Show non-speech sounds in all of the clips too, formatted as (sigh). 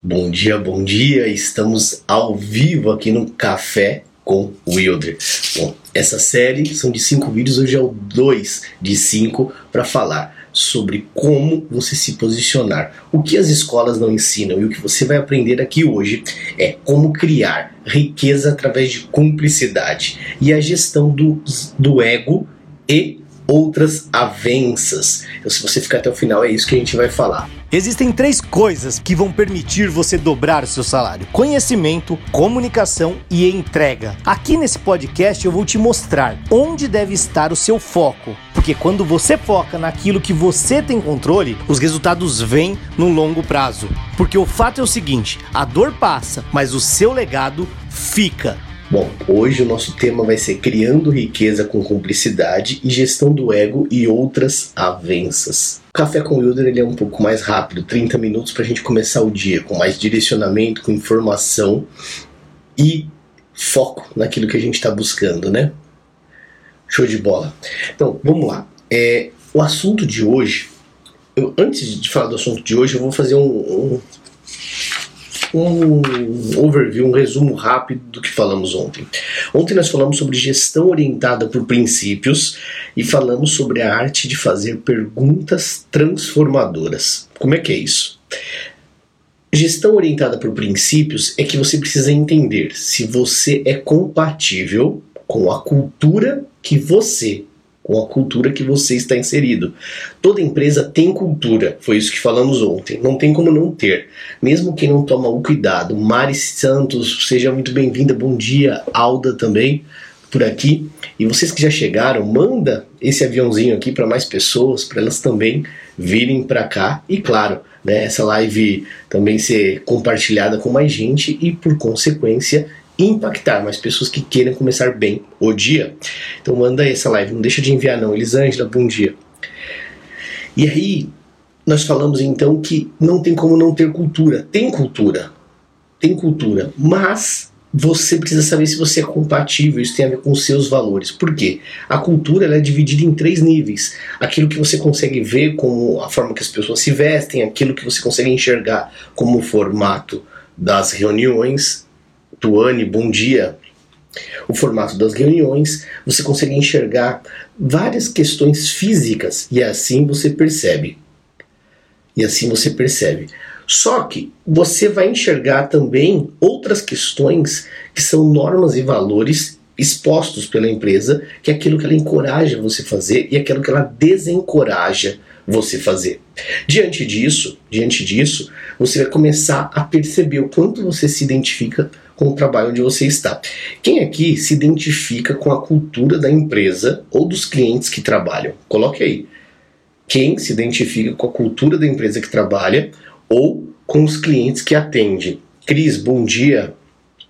Bom dia, bom dia. Estamos ao vivo aqui no Café com Wilder. Bom, essa série são de cinco vídeos, hoje é o 2 de 5 para falar sobre como você se posicionar. O que as escolas não ensinam e o que você vai aprender aqui hoje é como criar riqueza através de cumplicidade e a gestão do, do ego e outras avanças. Então, se você ficar até o final, é isso que a gente vai falar. Existem três coisas que vão permitir você dobrar o seu salário: conhecimento, comunicação e entrega. Aqui nesse podcast eu vou te mostrar onde deve estar o seu foco. Porque quando você foca naquilo que você tem controle, os resultados vêm no longo prazo. Porque o fato é o seguinte: a dor passa, mas o seu legado fica. Bom, hoje o nosso tema vai ser criando riqueza com cumplicidade e gestão do ego e outras avanças. O Café com Wilder ele é um pouco mais rápido, 30 minutos para a gente começar o dia, com mais direcionamento, com informação e foco naquilo que a gente está buscando, né? Show de bola. Então, vamos lá. É, o assunto de hoje, eu, antes de falar do assunto de hoje, eu vou fazer um, um um overview, um resumo rápido do que falamos ontem. Ontem nós falamos sobre gestão orientada por princípios e falamos sobre a arte de fazer perguntas transformadoras. Como é que é isso? Gestão orientada por princípios é que você precisa entender se você é compatível com a cultura que você com a cultura que você está inserido. Toda empresa tem cultura, foi isso que falamos ontem. Não tem como não ter. Mesmo quem não toma o cuidado. Mari Santos, seja muito bem-vinda. Bom dia, Alda também por aqui. E vocês que já chegaram, manda esse aviãozinho aqui para mais pessoas, para elas também virem para cá. E claro, né, essa live também ser compartilhada com mais gente e por consequência impactar mais pessoas que queiram começar bem o dia. Então manda essa live, não deixa de enviar não. Elisângela, bom dia. E aí, nós falamos então que não tem como não ter cultura. Tem cultura, tem cultura, mas você precisa saber se você é compatível, isso tem a ver com seus valores. Por quê? A cultura ela é dividida em três níveis. Aquilo que você consegue ver como a forma que as pessoas se vestem, aquilo que você consegue enxergar como o formato das reuniões, Tuane, bom dia. O formato das reuniões, você consegue enxergar várias questões físicas e assim você percebe. E assim você percebe. Só que você vai enxergar também outras questões que são normas e valores expostos pela empresa, que é aquilo que ela encoraja você fazer e aquilo que ela desencoraja você fazer. Diante disso, diante disso, você vai começar a perceber o quanto você se identifica com o trabalho onde você está. Quem aqui se identifica com a cultura da empresa ou dos clientes que trabalham? Coloque aí. Quem se identifica com a cultura da empresa que trabalha ou com os clientes que atende? Cris, bom dia.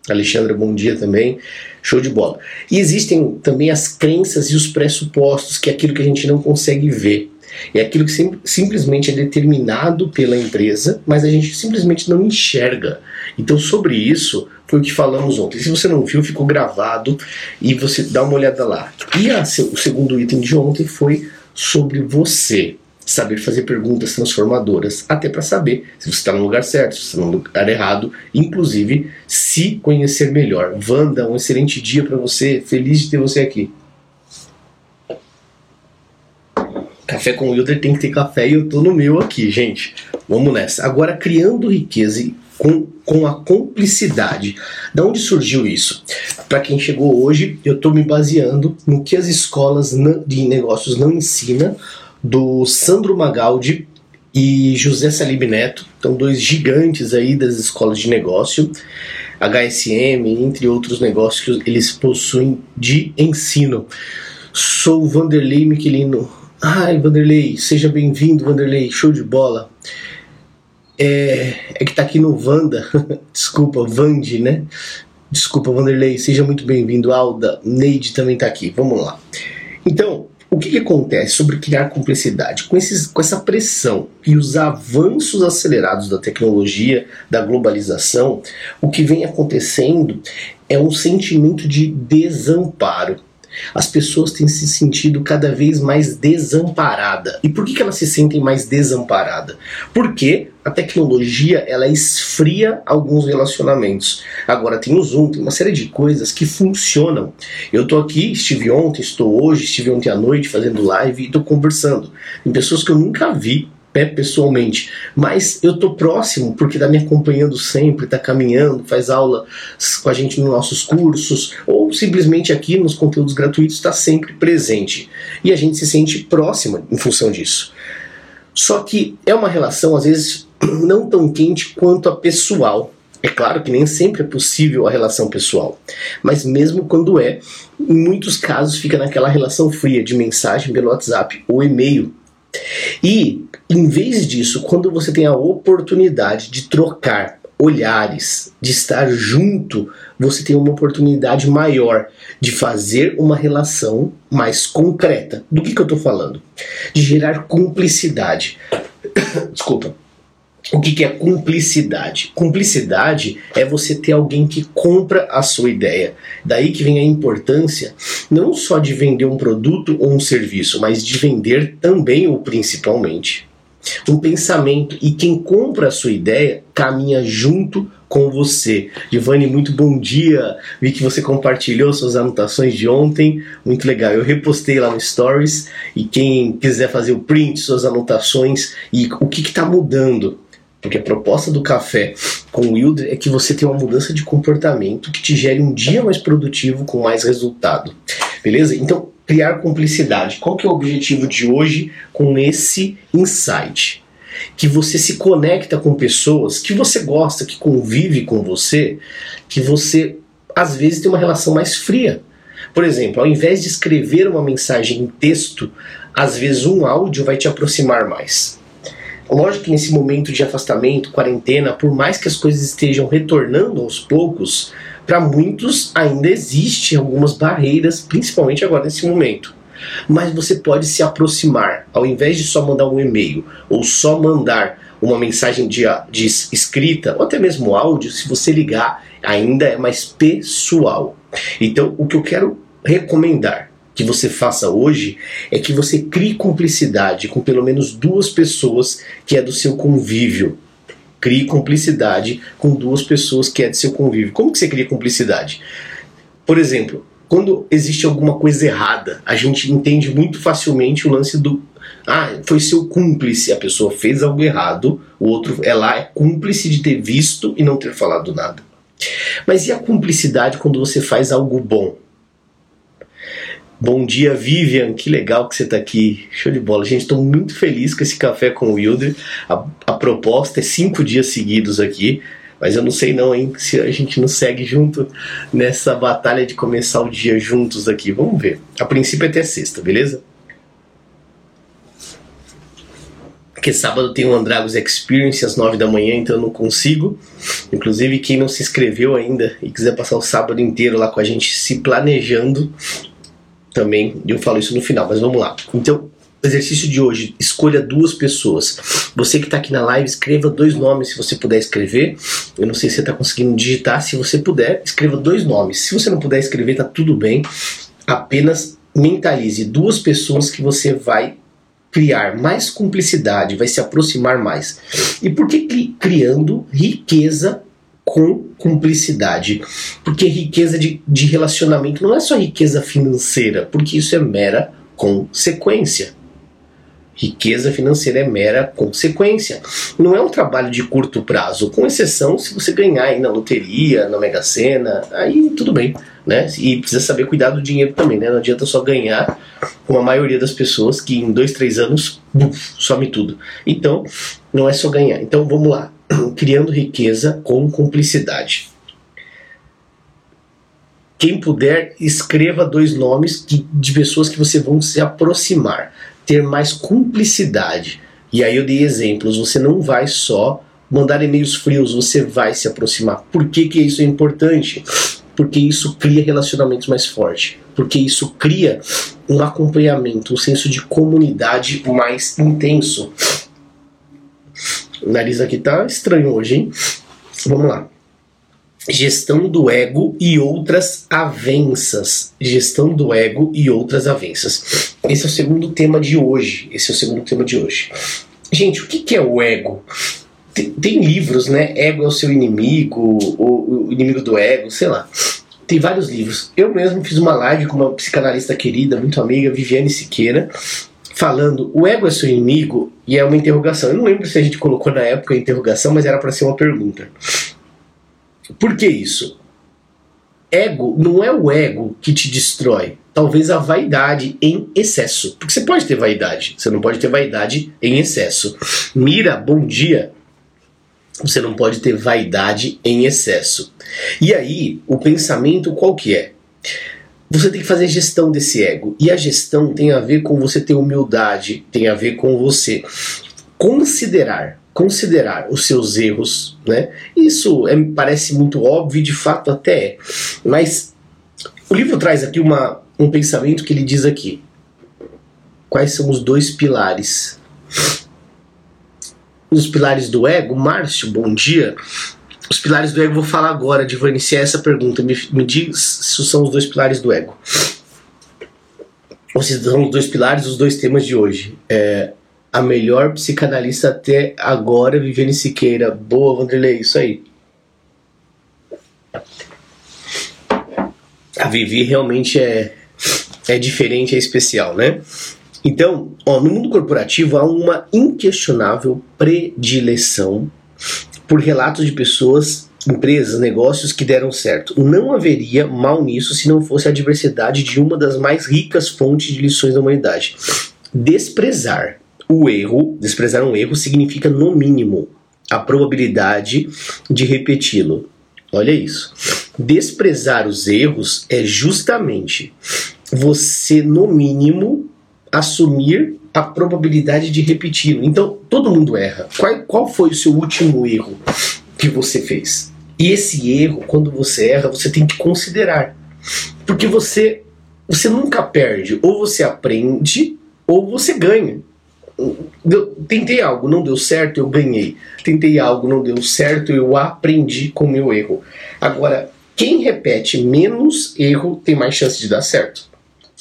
Alexandre, bom dia também. Show de bola. E existem também as crenças e os pressupostos, que é aquilo que a gente não consegue ver. É aquilo que sim, simplesmente é determinado pela empresa, mas a gente simplesmente não enxerga. Então, sobre isso, foi o que falamos ontem. Se você não viu, ficou gravado e você dá uma olhada lá. E a, o segundo item de ontem foi sobre você. Saber fazer perguntas transformadoras, até para saber se você está no lugar certo, se está no lugar errado, inclusive se conhecer melhor. Wanda, um excelente dia para você, feliz de ter você aqui. Café com Wilder tem que ter café e eu tô no meu aqui, gente. Vamos nessa. Agora, criando riqueza com, com a cumplicidade. Da onde surgiu isso? Para quem chegou hoje, eu estou me baseando no que as escolas de negócios não ensinam, do Sandro Magaldi e José Salib Neto, então dois gigantes aí das escolas de negócio, HSM, entre outros negócios que eles possuem de ensino. Sou Vanderlei Miquelino Ai, Vanderlei, seja bem-vindo, Vanderlei, show de bola. É, é que tá aqui no Vanda, (laughs) desculpa, Vande, né? Desculpa, Vanderlei, seja muito bem-vindo. Alda, Neide também tá aqui, vamos lá. Então, o que, que, acontece sobre criar complexidade? Com, esses, com essa pressão e os avanços acelerados da tecnologia, da globalização, o que vem acontecendo é um sentimento de desamparo. As pessoas têm se sentido cada vez mais desamparada. E por que, elas se sentem mais desamparada? Porque a tecnologia ela esfria alguns relacionamentos. Agora tem o Zoom, tem uma série de coisas que funcionam. Eu tô aqui, estive ontem, estou hoje, estive ontem à noite fazendo live e tô conversando. Tem pessoas que eu nunca vi pessoalmente, mas eu tô próximo porque tá me acompanhando sempre, tá caminhando, faz aula com a gente nos nossos cursos ou simplesmente aqui nos conteúdos gratuitos está sempre presente e a gente se sente próxima em função disso. Só que é uma relação às vezes (clears throat) não tão quente quanto a pessoal. É claro que nem sempre é possível a relação pessoal, mas mesmo quando é, em muitos casos fica naquela relação fria de mensagem pelo WhatsApp ou e-mail. E em vez disso, quando você tem a oportunidade de trocar olhares, de estar junto, você tem uma oportunidade maior de fazer uma relação mais concreta. Do que, que eu estou falando? De gerar cumplicidade. (coughs) Desculpa. O que, que é cumplicidade? Cumplicidade é você ter alguém que compra a sua ideia. Daí que vem a importância não só de vender um produto ou um serviço, mas de vender também ou principalmente um pensamento e quem compra a sua ideia caminha junto com você. Giovanni, muito bom dia. Vi que você compartilhou suas anotações de ontem, muito legal. Eu repostei lá no Stories e quem quiser fazer o print, suas anotações e o que está mudando. Porque a proposta do café com o Wilder é que você tenha uma mudança de comportamento que te gere um dia mais produtivo com mais resultado. Beleza? Então, criar cumplicidade. Qual que é o objetivo de hoje com esse insight? Que você se conecta com pessoas que você gosta, que convive com você, que você às vezes tem uma relação mais fria. Por exemplo, ao invés de escrever uma mensagem em texto, às vezes um áudio vai te aproximar mais. Lógico que nesse momento de afastamento, quarentena, por mais que as coisas estejam retornando aos poucos, para muitos ainda existem algumas barreiras, principalmente agora nesse momento. Mas você pode se aproximar, ao invés de só mandar um e-mail ou só mandar uma mensagem de, de escrita ou até mesmo áudio, se você ligar, ainda é mais pessoal. Então, o que eu quero recomendar que você faça hoje é que você crie cumplicidade com pelo menos duas pessoas que é do seu convívio crie cumplicidade com duas pessoas que é de seu convívio. Como que você cria cumplicidade? Por exemplo, quando existe alguma coisa errada, a gente entende muito facilmente o lance do ah, foi seu cúmplice, a pessoa fez algo errado, o outro é lá é cúmplice de ter visto e não ter falado nada. Mas e a cumplicidade quando você faz algo bom? Bom dia, Vivian. Que legal que você está aqui. Show de bola. Gente, estou muito feliz com esse café com o Wilder. A, a, proposta é cinco dias seguidos aqui. Mas eu não sei não, hein, se a gente não segue junto nessa batalha de começar o dia juntos aqui. Vamos ver. A princípio é até sexta, beleza? Porque sábado tem o Andragos Experience às nove da manhã, então eu não consigo. Inclusive, quem não se inscreveu ainda e quiser passar o sábado inteiro lá com a gente se planejando, também, eu falo isso no final, mas vamos lá. Então, exercício de hoje, escolha duas pessoas. Você que está aqui na live, escreva dois nomes se você puder escrever. Eu não sei se você está conseguindo digitar. Se você puder, escreva dois nomes. Se você não puder escrever, tá tudo bem. Apenas mentalize duas pessoas que você vai criar mais cumplicidade, vai se aproximar mais. E por que criando riqueza com cumplicidade. Porque riqueza de, de relacionamento não é só riqueza financeira, porque isso é mera consequência. Riqueza financeira é mera consequência. Não é um trabalho de curto prazo, com exceção se você ganhar aí na loteria, na Mega Sena, aí tudo bem. Né? E precisa saber cuidar do dinheiro também, né? Não adianta só ganhar, como a maioria das pessoas que em dois, três anos buf, some tudo. Então, não é só ganhar. Então vamos lá criando riqueza com cumplicidade. Quem puder, escreva dois nomes de pessoas que você vão se aproximar, ter mais cumplicidade. E aí eu dei exemplos. Você não vai só mandar e-mails frios, você vai se aproximar. Por que, que isso é importante? Porque isso cria relacionamentos mais fortes. Porque isso cria um acompanhamento, um senso de comunidade mais intenso. O nariz aqui tá estranho hoje, hein? Vamos lá. Gestão do ego e outras avanças. Gestão do ego e outras avanças. Esse é o segundo tema de hoje. Esse é o segundo tema de hoje. Gente, o que é o ego? Tem, tem livros, né? Ego é o seu inimigo, o inimigo do ego, sei lá. Tem vários livros. Eu mesmo fiz uma live com uma psicanalista querida, muito amiga, Viviane Siqueira, falando o ego é seu inimigo e é uma interrogação. Eu não lembro se a gente colocou na época a interrogação, mas era para ser uma pergunta. Por que isso? Ego não é o ego que te destrói. Talvez a vaidade em excesso. Porque você pode ter vaidade, você não pode ter vaidade em excesso. Mira, bom dia. Você não pode ter vaidade em excesso. E aí, o pensamento qual que é? Você tem que fazer gestão desse ego. E a gestão tem a ver com você ter humildade, tem a ver com você considerar considerar os seus erros, né? Isso é, parece muito óbvio, de fato até é. Mas o livro traz aqui uma, um pensamento que ele diz aqui. Quais são os dois pilares? Os pilares do ego, Márcio, bom dia. Os pilares do ego, vou falar agora, de vou iniciar essa pergunta. Me, me diz se são os dois pilares do ego. Ou se são os dois pilares, os dois temas de hoje. É, a melhor psicanalista até agora, Viviane Siqueira. Boa, Vanderlei, isso aí. A Vivi realmente é, é diferente, é especial, né? Então, ó, no mundo corporativo há uma inquestionável predileção por relatos de pessoas, empresas, negócios que deram certo. Não haveria mal nisso se não fosse a diversidade de uma das mais ricas fontes de lições da humanidade. Desprezar o erro, desprezar um erro, significa, no mínimo, a probabilidade de repeti-lo. Olha isso. Desprezar os erros é justamente você, no mínimo, assumir a probabilidade de repeti-lo. Então, todo mundo erra. Qual, qual foi o seu último erro que você fez? E esse erro, quando você erra, você tem que considerar. Porque você, você nunca perde. Ou você aprende, ou você ganha. Deu, tentei algo, não deu certo, eu ganhei. Tentei algo, não deu certo, eu aprendi com o meu erro. Agora, quem repete menos erro tem mais chance de dar certo.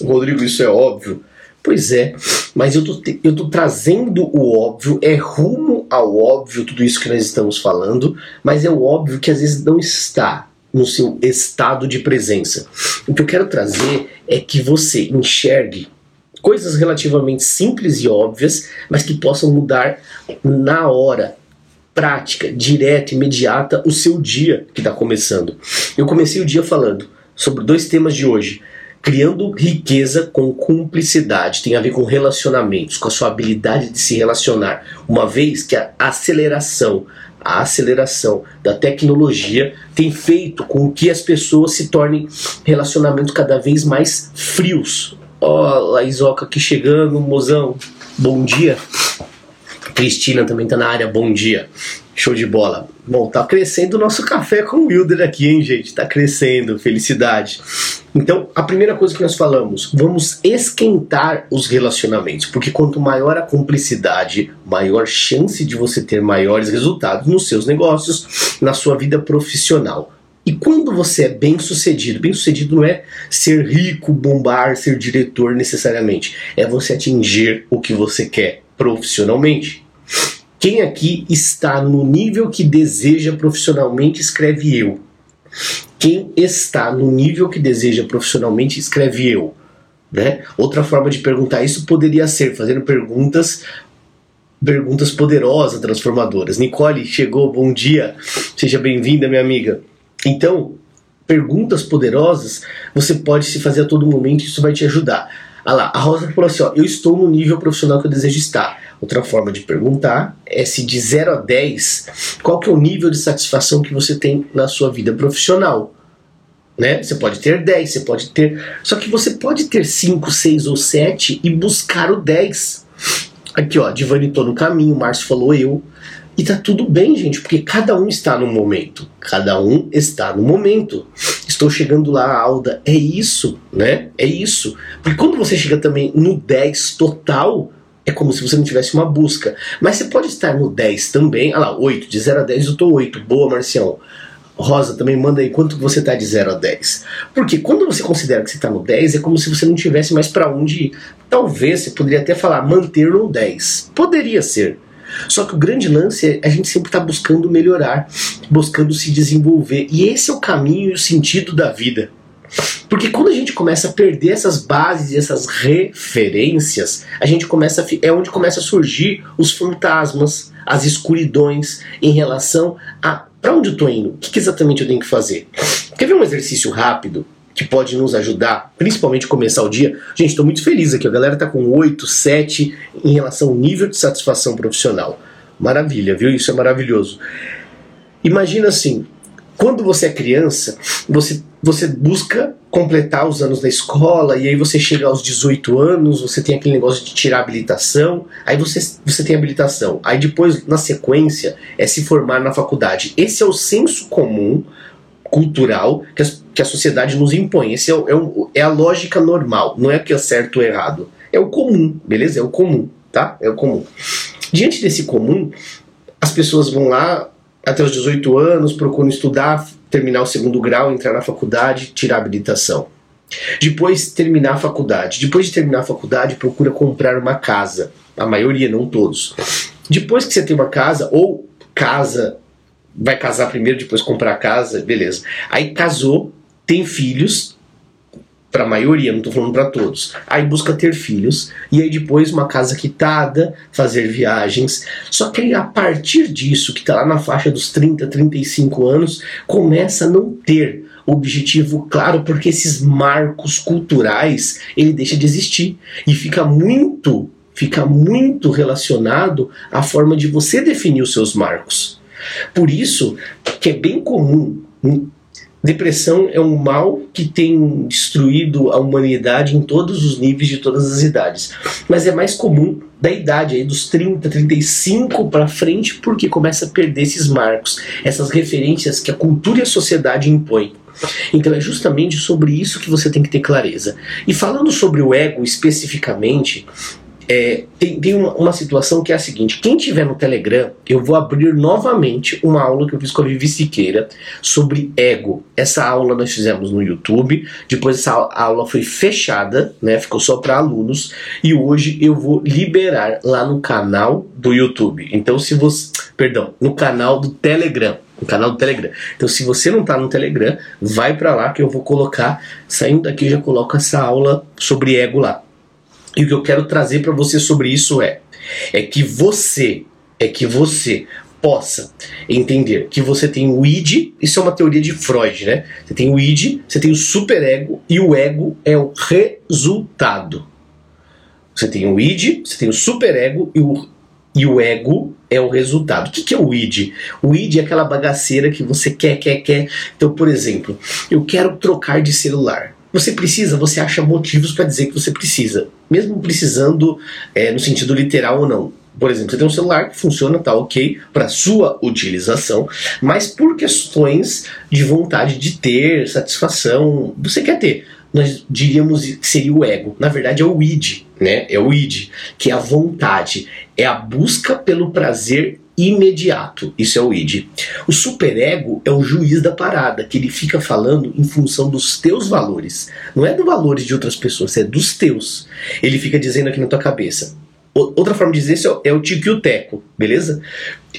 Rodrigo, isso é óbvio. Pois é, mas eu tô, eu tô trazendo o óbvio, é rumo ao óbvio tudo isso que nós estamos falando, mas é o óbvio que às vezes não está no seu estado de presença. O que eu quero trazer é que você enxergue coisas relativamente simples e óbvias, mas que possam mudar na hora, prática, direta, imediata, o seu dia que está começando. Eu comecei o dia falando sobre dois temas de hoje. Criando riqueza com cumplicidade tem a ver com relacionamentos, com a sua habilidade de se relacionar. Uma vez que a aceleração, a aceleração da tecnologia tem feito com que as pessoas se tornem relacionamentos cada vez mais frios, Ó, oh, Laizoca aqui chegando, mozão. Bom dia. Cristina também tá na área, bom dia. Show de bola. Bom, tá crescendo o nosso café com o Wilder aqui, hein, gente? Tá crescendo, felicidade. Então, a primeira coisa que nós falamos, vamos esquentar os relacionamentos, porque quanto maior a cumplicidade, maior chance de você ter maiores resultados nos seus negócios, na sua vida profissional. E quando você é bem sucedido, bem sucedido não é ser rico, bombar, ser diretor necessariamente, é você atingir o que você quer profissionalmente. Quem aqui está no nível que deseja profissionalmente, escreve eu. Quem está no nível que deseja profissionalmente, escreve eu. Né? Outra forma de perguntar isso poderia ser fazendo perguntas perguntas poderosas, transformadoras. Nicole chegou, bom dia, seja bem-vinda, minha amiga. Então, perguntas poderosas você pode se fazer a todo momento isso vai te ajudar. Ah lá, a Rosa falou assim: ó, eu estou no nível profissional que eu desejo estar. Outra forma de perguntar é se de 0 a 10, qual que é o nível de satisfação que você tem na sua vida profissional. Né? Você pode ter 10, você pode ter. Só que você pode ter 5, 6 ou 7 e buscar o 10. Aqui, ó, Divani tô no caminho, Márcio falou eu. E tá tudo bem, gente, porque cada um está no momento. Cada um está no momento. Estou chegando lá, Alda. É isso, né? É isso. Porque quando você chega também no 10 total, é como se você não tivesse uma busca. Mas você pode estar no 10 também. Olha lá, 8. De 0 a 10 eu tô 8. Boa, Marcião. Rosa, também manda aí quanto você tá de 0 a 10. Porque quando você considera que você tá no 10, é como se você não tivesse mais para onde ir. Talvez você poderia até falar manter no 10. Poderia ser. Só que o grande lance é a gente sempre está buscando melhorar, buscando se desenvolver. E esse é o caminho e o sentido da vida. Porque quando a gente começa a perder essas bases e essas referências, a gente começa a, é onde começa a surgir os fantasmas, as escuridões em relação a para onde eu estou indo, o que, que exatamente eu tenho que fazer. Quer ver um exercício rápido que pode nos ajudar, principalmente começar o dia? Gente, estou muito feliz aqui, a galera está com 8, 7 em relação ao nível de satisfação profissional. Maravilha, viu? Isso é maravilhoso. Imagina assim, quando você é criança, você, você busca completar os anos da escola, e aí você chega aos 18 anos, você tem aquele negócio de tirar habilitação, aí você, você tem habilitação. Aí depois, na sequência, é se formar na faculdade. Esse é o senso comum cultural que a, que a sociedade nos impõe. Esse é, é, é a lógica normal, não é que é certo ou errado. É o comum, beleza? É o comum, tá? É o comum. Diante desse comum, as pessoas vão lá, até os 18 anos, procuram estudar, terminar o segundo grau, entrar na faculdade, tirar a habilitação. Depois terminar a faculdade. Depois de terminar a faculdade, procura comprar uma casa. A maioria, não todos. Depois que você tem uma casa, ou casa, vai casar primeiro, depois comprar casa, beleza. Aí casou, tem filhos, para a maioria, não estou falando para todos. Aí busca ter filhos e aí depois uma casa quitada, fazer viagens. Só que aí, a partir disso, que está lá na faixa dos 30, 35 anos, começa a não ter objetivo claro, porque esses marcos culturais ele deixa de existir e fica muito, fica muito relacionado à forma de você definir os seus marcos. Por isso que é bem comum Depressão é um mal que tem destruído a humanidade em todos os níveis de todas as idades. Mas é mais comum da idade aí dos 30, 35 para frente, porque começa a perder esses marcos, essas referências que a cultura e a sociedade impõem. Então é justamente sobre isso que você tem que ter clareza. E falando sobre o ego especificamente, é, tem, tem uma, uma, situação que é a seguinte: quem tiver no Telegram, eu vou abrir novamente uma aula que eu fiz com a Vivi Siqueira sobre ego. Essa aula nós fizemos no YouTube, depois essa aula foi fechada, né, ficou só para alunos, e hoje eu vou liberar lá no canal do YouTube. Então, se você. Perdão, no canal do Telegram no canal do Telegram. Então, se você não está no Telegram, vai para lá que eu vou colocar. Saindo daqui, eu já coloco essa aula sobre ego lá. E o que eu quero trazer para você sobre isso é é que você é que você possa entender que você tem o id, isso é uma teoria de Freud, né? Você tem o id, você tem o superego e o ego é o resultado. Você tem o id, você tem o superego e o e o ego é o resultado. O que, que é o id? O id é aquela bagaceira que você quer, quer, quer. Então, por exemplo, eu quero trocar de celular. Você precisa, você acha motivos para dizer que você precisa, mesmo precisando é, no sentido literal ou não. Por exemplo, você tem um celular que funciona, tá ok, para sua utilização, mas por questões de vontade de ter, satisfação, você quer ter. Nós diríamos que seria o ego. Na verdade, é o id, né? É o id, que é a vontade, é a busca pelo prazer imediato. Isso é o id. O superego é o juiz da parada, que ele fica falando em função dos teus valores. Não é dos valores de outras pessoas, é dos teus. Ele fica dizendo aqui na tua cabeça. Outra forma de dizer isso é o tico e o teco, beleza?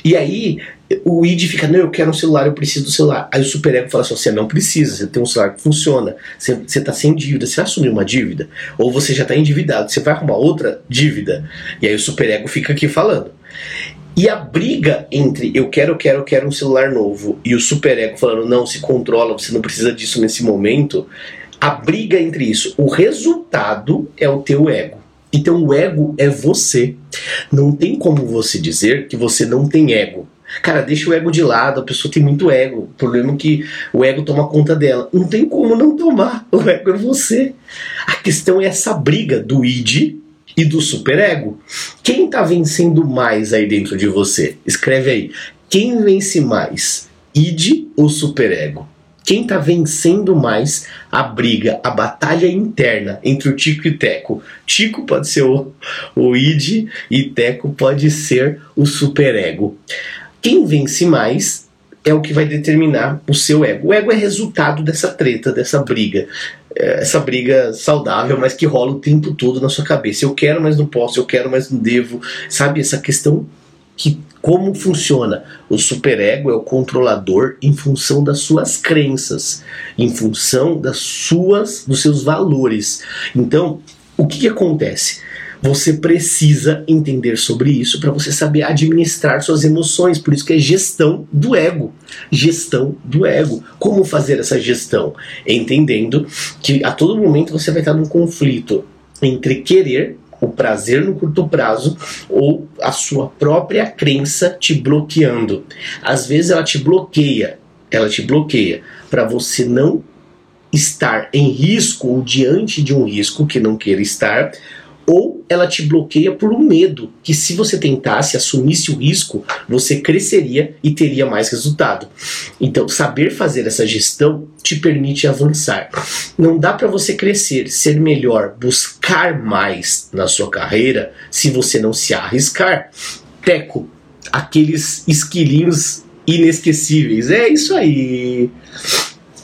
E aí o id fica, não, eu quero um celular, eu preciso do celular. Aí o superego fala assim, você não precisa, você tem um celular que funciona, você, você tá sem dívida, você vai assumir uma dívida, ou você já está endividado, você vai arrumar outra dívida. E aí o superego fica aqui falando. E a briga entre eu quero, eu quero, eu quero um celular novo e o superego falando não, se controla, você não precisa disso nesse momento, a briga entre isso, o resultado é o teu ego. Então o ego é você. Não tem como você dizer que você não tem ego. Cara, deixa o ego de lado, a pessoa tem muito ego. O problema é que o ego toma conta dela. Não tem como não tomar. (laughs) O ego é você. A questão é essa briga do id e do superego. Quem está vencendo mais aí dentro de você? Escreve aí. Quem vence mais? Id ou superego? Quem está vencendo mais a briga, a batalha interna entre o Tico e Teco? Tico pode ser o, o id e Teco pode ser o superego. Quem vence mais é o que vai determinar o seu ego. O ego é resultado dessa treta, dessa briga. É, essa briga saudável, mas que rola o tempo todo na sua cabeça. Eu quero, mas não posso, eu quero, mas não devo. Sabe, essa questão que como funciona? O superego é o controlador em função das suas crenças, em função das suas, dos seus valores. Então, o que, que acontece? Você precisa entender sobre isso para você saber administrar suas emoções. Por isso que é gestão do ego. Gestão do ego. Como fazer essa gestão? Entendendo que a todo momento você vai estar num conflito entre querer o prazer no curto prazo ou a sua própria crença te bloqueando. Às vezes ela te bloqueia, ela te bloqueia para você não estar em risco ou diante de um risco que não queira estar, ou ela te bloqueia por um medo que se você tentasse, assumisse o risco, você cresceria e teria mais resultado. Então, saber fazer essa gestão te permite avançar. Não dá para você crescer, ser melhor, buscar mais na sua carreira se você não se arriscar. Teco, aqueles esquilinhos inesquecíveis. É isso aí.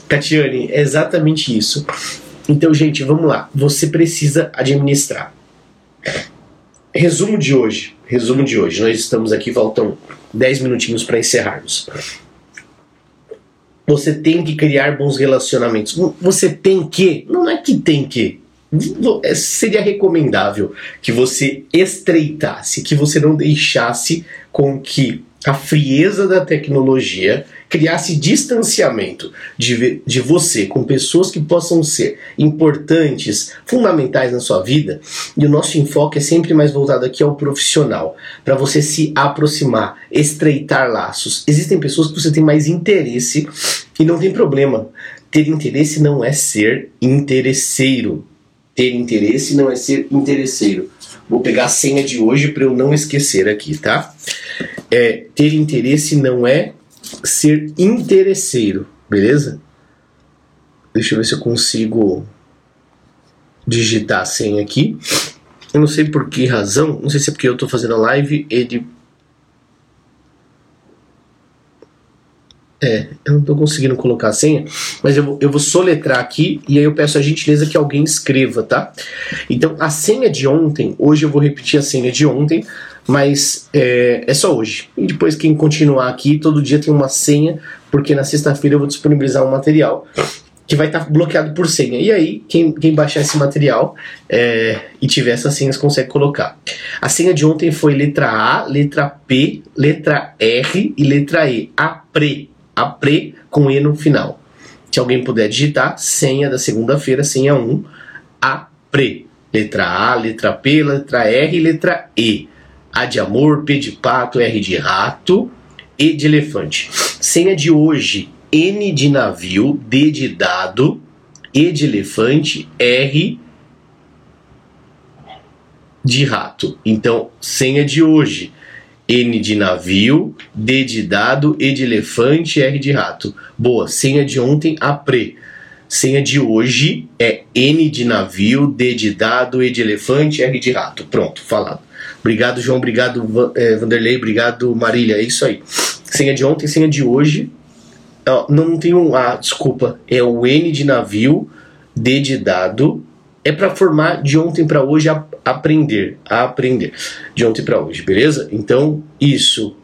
Catiane, é exatamente isso. Então, gente, vamos lá. Você precisa administrar. Resumo de hoje. Resumo de hoje. Nós estamos aqui, faltam 10 minutinhos para encerrarmos. Você tem que criar bons relacionamentos. Você tem que. Não é que tem que. É, seria recomendável que você estreitasse, que você não deixasse com que a frieza da tecnologia criasse distanciamento de, de você com pessoas que possam ser importantes, fundamentais na sua vida, e o nosso enfoque é sempre mais voltado aqui ao profissional, para você se aproximar, estreitar laços. Existem pessoas que você tem mais interesse e não tem problema. Ter interesse não é ser interesseiro. Ter interesse não é ser interesseiro. Vou pegar a senha de hoje para eu não esquecer aqui, tá? É, ter interesse não é ser interesseiro, beleza? Deixa eu ver se eu consigo digitar a senha aqui. Eu não sei por que razão, não sei se é porque eu estou fazendo a live, ele. É, eu não estou conseguindo colocar a senha, mas eu vou, eu vou soletrar aqui e aí eu peço a gentileza que alguém escreva, tá? Então, a senha de ontem, hoje eu vou repetir a senha de ontem, mas é, é só hoje. E depois, quem continuar aqui, todo dia tem uma senha, porque na sexta-feira eu vou disponibilizar um material que vai estar tá bloqueado por senha. E aí, quem, quem baixar esse material é, e tiver essas senhas consegue colocar. A senha de ontem foi letra A, letra P, letra R e letra E. APRE. APRE com E no final. Se alguém puder digitar, senha da segunda-feira, senha 1, APRE. Letra A, letra P, letra R e letra E. A de amor, P de pato, R de rato, E de elefante. Senha de hoje: N de navio, D de dado, E de elefante, R de rato. Então, senha de hoje: N de navio, D de dado, E de elefante, R de rato. Boa. Senha de ontem, apre. Senha de hoje é N de navio, D de dado, E de elefante, R de rato. Pronto, falado. Obrigado, João. Obrigado, é, Vanderlei. Obrigado, Marília. É isso aí. Senha de ontem, senha de hoje. não tem um A, desculpa. É o N de navio, D de dado. É para formar de ontem para hoje a aprender. A aprender. De ontem para hoje, beleza? Então, isso.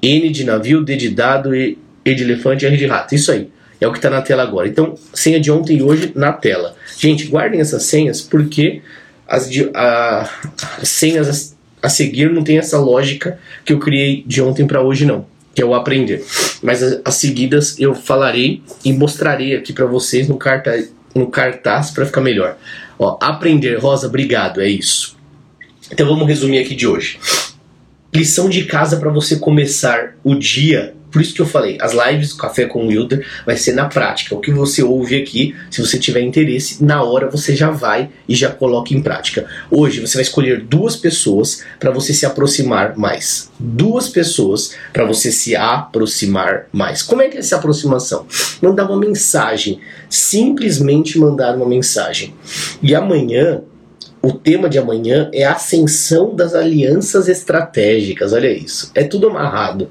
N de navio, D de dado, E, e de elefante, R de rato. Isso aí. É o que está na tela agora. Então, senha de ontem e hoje na tela. Gente, guardem essas senhas porque as, a, as senhas a, seguir não tem essa lógica que eu criei de ontem para hoje, não. Que é o aprender. Mas as, as seguidas eu falarei e mostrarei aqui para vocês no, carta, no cartaz para ficar melhor. Ó, aprender, Rosa, obrigado, é isso. Então vamos resumir aqui de hoje. Lição de casa para você começar o dia por isso que eu falei, as lives Café com Wilder vai ser na prática. O que você ouve aqui, se você tiver interesse, na hora você já vai e já coloca em prática. Hoje você vai escolher duas pessoas para você se aproximar mais. Duas pessoas para você se aproximar mais. Como é que é essa aproximação? Mandar uma mensagem. Simplesmente mandar uma mensagem. E amanhã o tema de amanhã é a ascensão das alianças estratégicas. Olha isso. É tudo amarrado.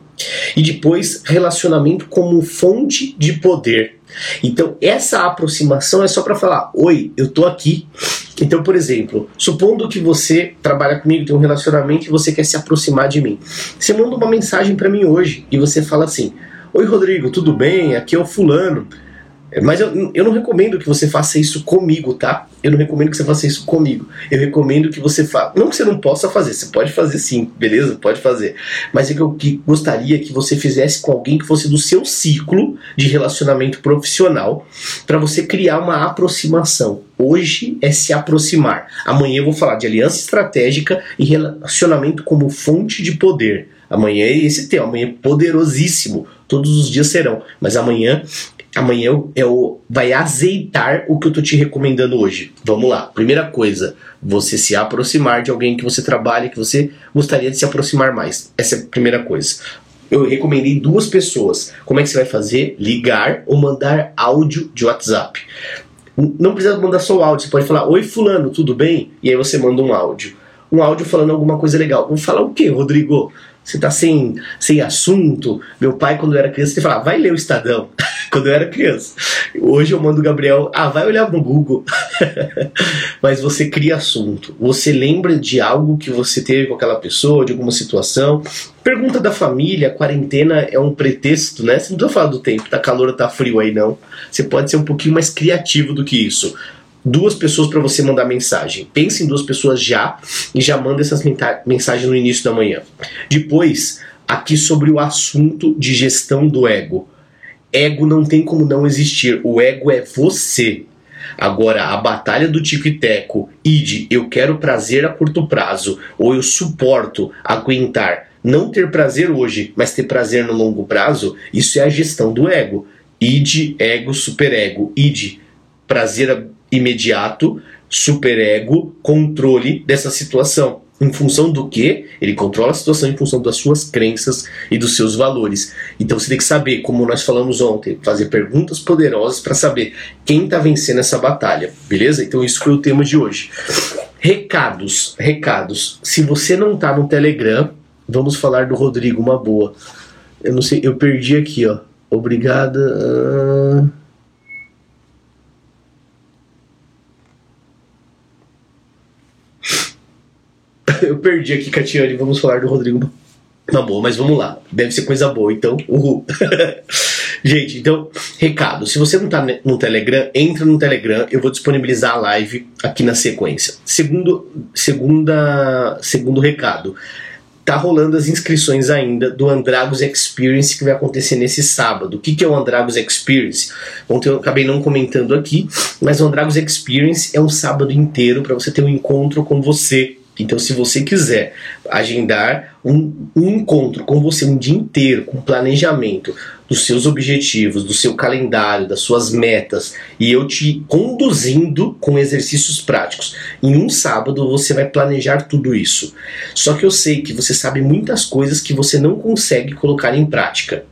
E depois, relacionamento como fonte de poder. Então, essa aproximação é só para falar: oi, eu tô aqui. Então, por exemplo, supondo que você trabalha comigo, tem um relacionamento e você quer se aproximar de mim. Você manda uma mensagem para mim hoje e você fala assim: Oi, Rodrigo, tudo bem? Aqui é o Fulano. Mas eu, eu não recomendo que você faça isso comigo, tá? Eu não recomendo que você faça isso comigo. Eu recomendo que você faça. Não que você não possa fazer, você pode fazer sim, beleza? Pode fazer. Mas é que eu que gostaria que você fizesse com alguém que fosse do seu ciclo de relacionamento profissional, para você criar uma aproximação. Hoje é se aproximar. Amanhã eu vou falar de aliança estratégica e relacionamento como fonte de poder. Amanhã é esse tema, amanhã é poderosíssimo. Todos os dias serão, mas amanhã amanhã eu, eu vai azeitar o que eu tô te recomendando hoje. Vamos lá. Primeira coisa, você se aproximar de alguém que você trabalha, que você gostaria de se aproximar mais. Essa é a primeira coisa. Eu recomendei duas pessoas. Como é que você vai fazer? Ligar ou mandar áudio de WhatsApp. Não precisa mandar só o áudio, você pode falar: Oi, Fulano, tudo bem? E aí você manda um áudio. Um áudio falando alguma coisa legal. Vou falar o quê, Rodrigo? Você tá sem, sem assunto. Meu pai, quando eu era criança, ele falava, vai ler o Estadão. (laughs) quando eu era criança. Hoje eu mando o Gabriel, ah, vai olhar no Google. (laughs) Mas você cria assunto. Você lembra de algo que você teve com aquela pessoa, de alguma situação. Pergunta da família, quarentena é um pretexto, né? Você não precisa falar do tempo, tá calor tá frio aí, não. Você pode ser um pouquinho mais criativo do que isso duas pessoas para você mandar mensagem. Pense em duas pessoas já e já manda essas mensagens no início da manhã. Depois, aqui sobre o assunto de gestão do ego. Ego não tem como não existir. O ego é você. Agora, a batalha do tico e teco, id, eu quero prazer a curto prazo, ou eu suporto aguentar não ter prazer hoje, mas ter prazer no longo prazo, isso é a gestão do ego. Id, ego, superego. Id, prazer imediato, superego, controle dessa situação. Em função do que? Ele controla a situação em função das suas crenças e dos seus valores. Então você tem que saber, como nós falamos ontem, fazer perguntas poderosas para saber quem está vencendo essa batalha, beleza? Então isso foi o tema de hoje. Recados, recados. Se você não está no Telegram, vamos falar do Rodrigo, uma boa. Eu não sei, eu perdi aqui, ó. Obrigada. Uh... (laughs) eu perdi aqui, Catiane. Vamos falar do Rodrigo na boa, mas vamos lá. Deve ser coisa boa, então, uhul. (laughs) Gente, então, recado. Se você não tá no Telegram, entra no Telegram. Eu vou disponibilizar a live aqui na sequência. Segundo, segunda, segundo recado. Tá rolando as inscrições ainda do Andragos Experience que vai acontecer nesse sábado. O que, que é o Andragos Experience? Ontem eu acabei não comentando aqui, mas o Andragos Experience é um sábado inteiro para você ter um encontro com você, então, se você quiser agendar um, um, encontro com você um dia inteiro, com planejamento dos seus objetivos, do seu calendário, das suas metas, e eu te conduzindo com exercícios práticos, em um sábado você vai planejar tudo isso. Só que eu sei que você sabe muitas coisas que você não consegue colocar em prática.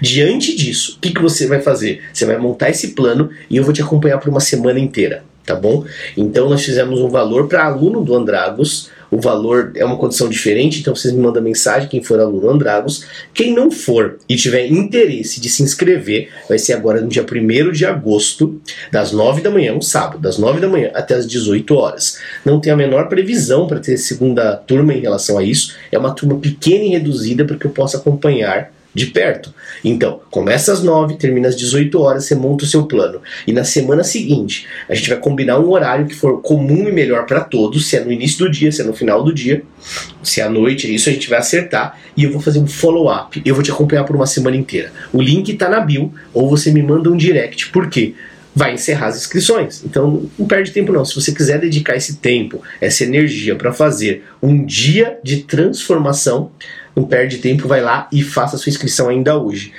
Diante disso, o que, que você vai fazer? Você vai montar esse plano e eu vou te acompanhar por uma semana inteira tá bom? Então nós fizemos um valor para aluno do Andragos. O valor é uma condição diferente, então vocês me mandam mensagem quem for aluno Andragos. Quem não for e tiver interesse de se inscrever, vai ser agora no dia 1 de agosto, das 9 da manhã, um sábado, das 9 da manhã até as 18 horas. Não tem a menor previsão para ter segunda turma em relação a isso. É uma turma pequena e reduzida para que eu possa acompanhar de perto. Então, começa às 9, termina às 18 horas, você monta o seu plano. E na semana seguinte, a gente vai combinar um horário que for comum e melhor para todos, se é no início do dia, se é no final do dia, se é à noite, isso a gente vai acertar e eu vou fazer um follow-up. Eu vou te acompanhar por uma semana inteira. O link está na bio ou você me manda um direct. Por quê? vai encerrar as inscrições. Então não perde tempo não. Se você quiser dedicar esse tempo, essa energia para fazer um dia de transformação, não perde tempo, vai lá e faça sua inscrição ainda hoje.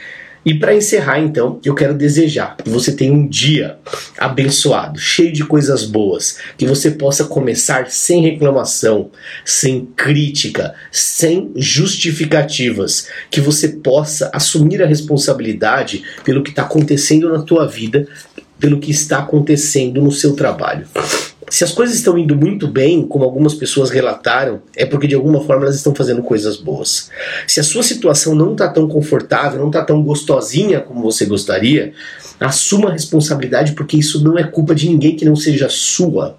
E para encerrar, então, eu quero desejar que você tenha um dia abençoado, cheio de coisas boas, que você possa começar sem reclamação, sem crítica, sem justificativas, que você possa assumir a responsabilidade pelo que está acontecendo na tua vida, pelo que está acontecendo no seu trabalho. Se as coisas estão indo muito bem, como algumas pessoas relataram, é porque de alguma forma elas estão fazendo coisas boas. Se a sua situação não está tão confortável, não está tão gostosinha como você gostaria, assuma a responsabilidade porque isso não é culpa de ninguém que não seja sua.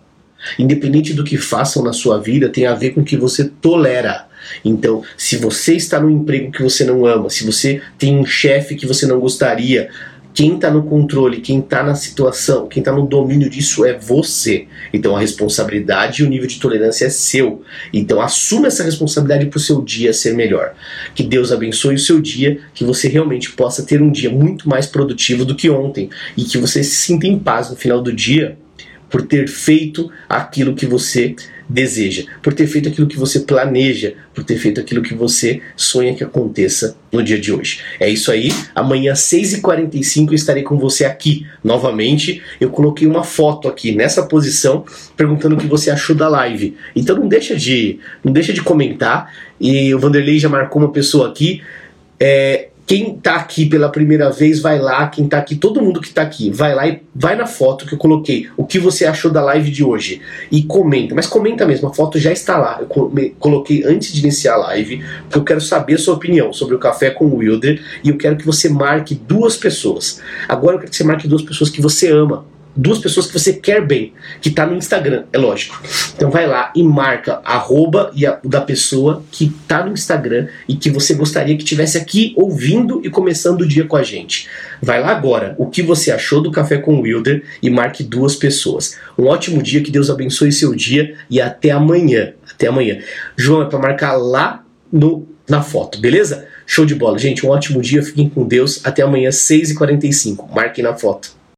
Independente do que façam na sua vida, tem a ver com o que você tolera. Então, se você está no emprego que você não ama, se você tem um chefe que você não gostaria, quem está no controle, quem está na situação, quem está no domínio disso é você. Então a responsabilidade e o nível de tolerância é seu. Então assuma essa responsabilidade para o seu dia ser melhor. Que Deus abençoe o seu dia, que você realmente possa ter um dia muito mais produtivo do que ontem e que você se sinta em paz no final do dia por ter feito aquilo que você deseja, por ter feito aquilo que você planeja, por ter feito aquilo que você sonha que aconteça no dia de hoje. É isso aí. Amanhã, 6h45, estarei com você aqui novamente. Eu coloquei uma foto aqui nessa posição perguntando o que você achou da live. Então não deixa de, não deixa de comentar. E o Vanderlei já marcou uma pessoa aqui. É, quem tá aqui pela primeira vez, vai lá. Quem tá aqui, todo mundo que tá aqui, vai lá e vai na foto que eu coloquei. O que você achou da live de hoje? E comenta. Mas comenta mesmo, a foto já está lá. Eu coloquei antes de iniciar a live, porque eu quero saber a sua opinião sobre o café com o Wilder. E eu quero que você marque duas pessoas. Agora eu quero que você marque duas pessoas que você ama duas pessoas que você quer bem, que está no Instagram, é lógico. Então vai lá e marca arroba e a, da pessoa que está no Instagram e que você gostaria que tivesse aqui ouvindo e começando o dia com a gente. Vai lá agora, o que você achou do Café com Wilder e marque duas pessoas. Um ótimo dia, que Deus abençoe seu dia e até amanhã. Até amanhã. João, é para marcar lá no, na foto, beleza? Show de bola. Gente, um ótimo dia, fiquem com Deus. Até amanhã, 6h45. Marquem na foto.